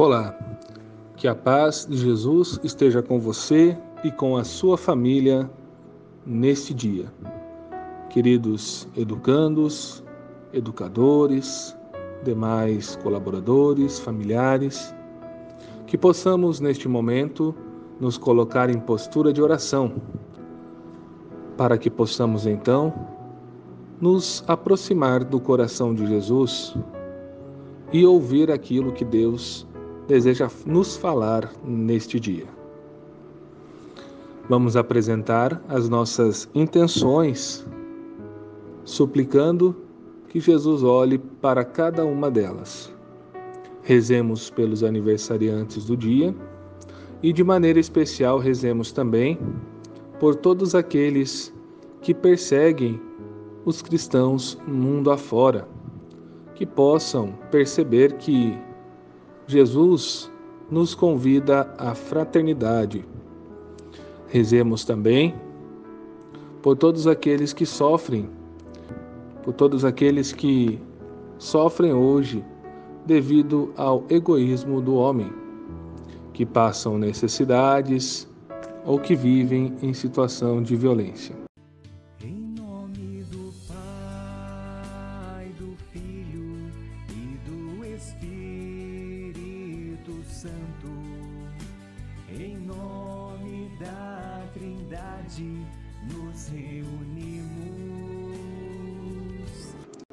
Olá, que a paz de Jesus esteja com você e com a sua família neste dia. Queridos educandos, educadores, demais colaboradores, familiares, que possamos neste momento nos colocar em postura de oração, para que possamos então nos aproximar do coração de Jesus e ouvir aquilo que Deus deseja nos falar neste dia. Vamos apresentar as nossas intenções, suplicando que Jesus olhe para cada uma delas. Rezemos pelos aniversariantes do dia e, de maneira especial, rezemos também por todos aqueles que perseguem os cristãos mundo afora, que possam perceber que Jesus nos convida à fraternidade. Rezemos também por todos aqueles que sofrem por todos aqueles que sofrem hoje devido ao egoísmo do homem, que passam necessidades ou que vivem em situação de violência. Em nome do Pai, do Filho e do Espírito Santo, em nome da Trindade, nos reunimos.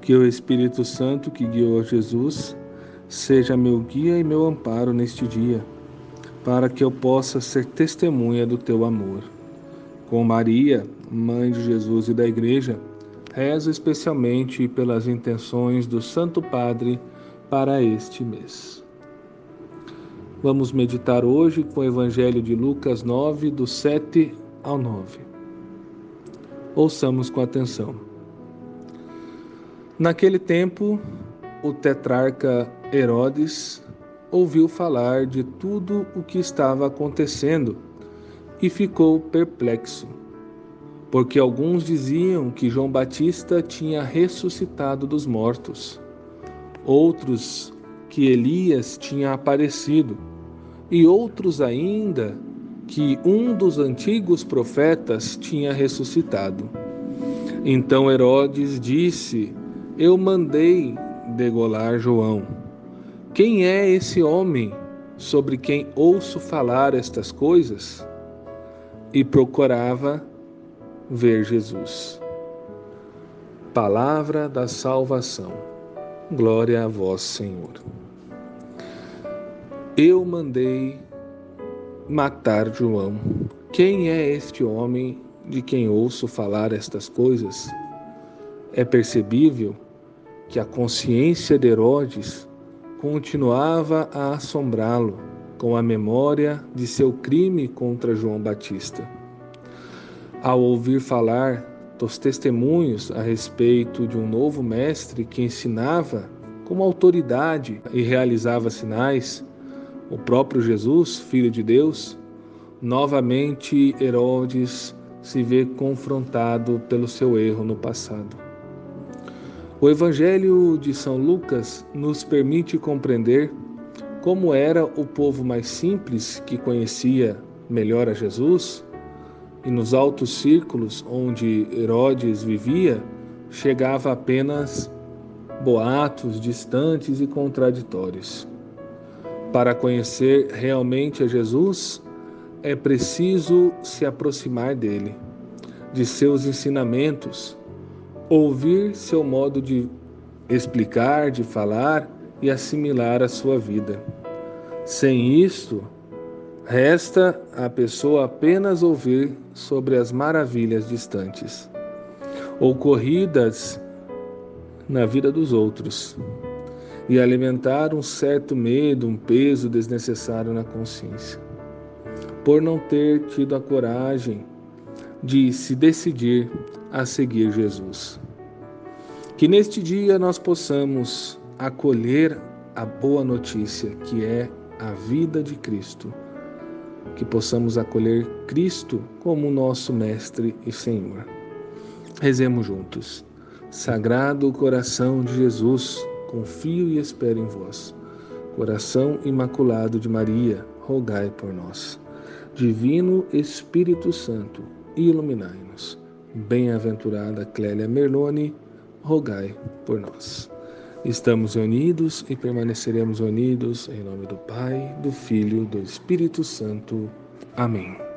Que o Espírito Santo que guiou Jesus seja meu guia e meu amparo neste dia, para que eu possa ser testemunha do teu amor. Com Maria, mãe de Jesus e da Igreja, rezo especialmente pelas intenções do Santo Padre para este mês. Vamos meditar hoje com o Evangelho de Lucas 9, do 7 ao 9. Ouçamos com atenção. Naquele tempo, o tetrarca Herodes ouviu falar de tudo o que estava acontecendo e ficou perplexo, porque alguns diziam que João Batista tinha ressuscitado dos mortos, outros que Elias tinha aparecido, e outros ainda que um dos antigos profetas tinha ressuscitado. Então Herodes disse: Eu mandei degolar João. Quem é esse homem sobre quem ouço falar estas coisas? E procurava ver Jesus. Palavra da salvação. Glória a vós, Senhor. Eu mandei matar João. Quem é este homem de quem ouço falar estas coisas? É percebível que a consciência de Herodes continuava a assombrá-lo com a memória de seu crime contra João Batista. Ao ouvir falar dos testemunhos a respeito de um novo mestre que ensinava com autoridade e realizava sinais, o próprio Jesus, Filho de Deus, novamente Herodes se vê confrontado pelo seu erro no passado. O Evangelho de São Lucas nos permite compreender como era o povo mais simples que conhecia melhor a Jesus, e nos altos círculos onde Herodes vivia, chegava apenas boatos distantes e contraditórios. Para conhecer realmente a Jesus, é preciso se aproximar dele, de seus ensinamentos, ouvir seu modo de explicar, de falar e assimilar a sua vida. Sem isto, Resta a pessoa apenas ouvir sobre as maravilhas distantes, ocorridas na vida dos outros, e alimentar um certo medo, um peso desnecessário na consciência, por não ter tido a coragem de se decidir a seguir Jesus. Que neste dia nós possamos acolher a boa notícia que é a vida de Cristo. Que possamos acolher Cristo como nosso Mestre e Senhor. Rezemos juntos. Sagrado coração de Jesus, confio e espero em vós. Coração imaculado de Maria, rogai por nós. Divino Espírito Santo, iluminai-nos. Bem-aventurada Clélia Merlone, rogai por nós. Estamos unidos e permaneceremos unidos em nome do Pai, do Filho, do Espírito Santo. Amém.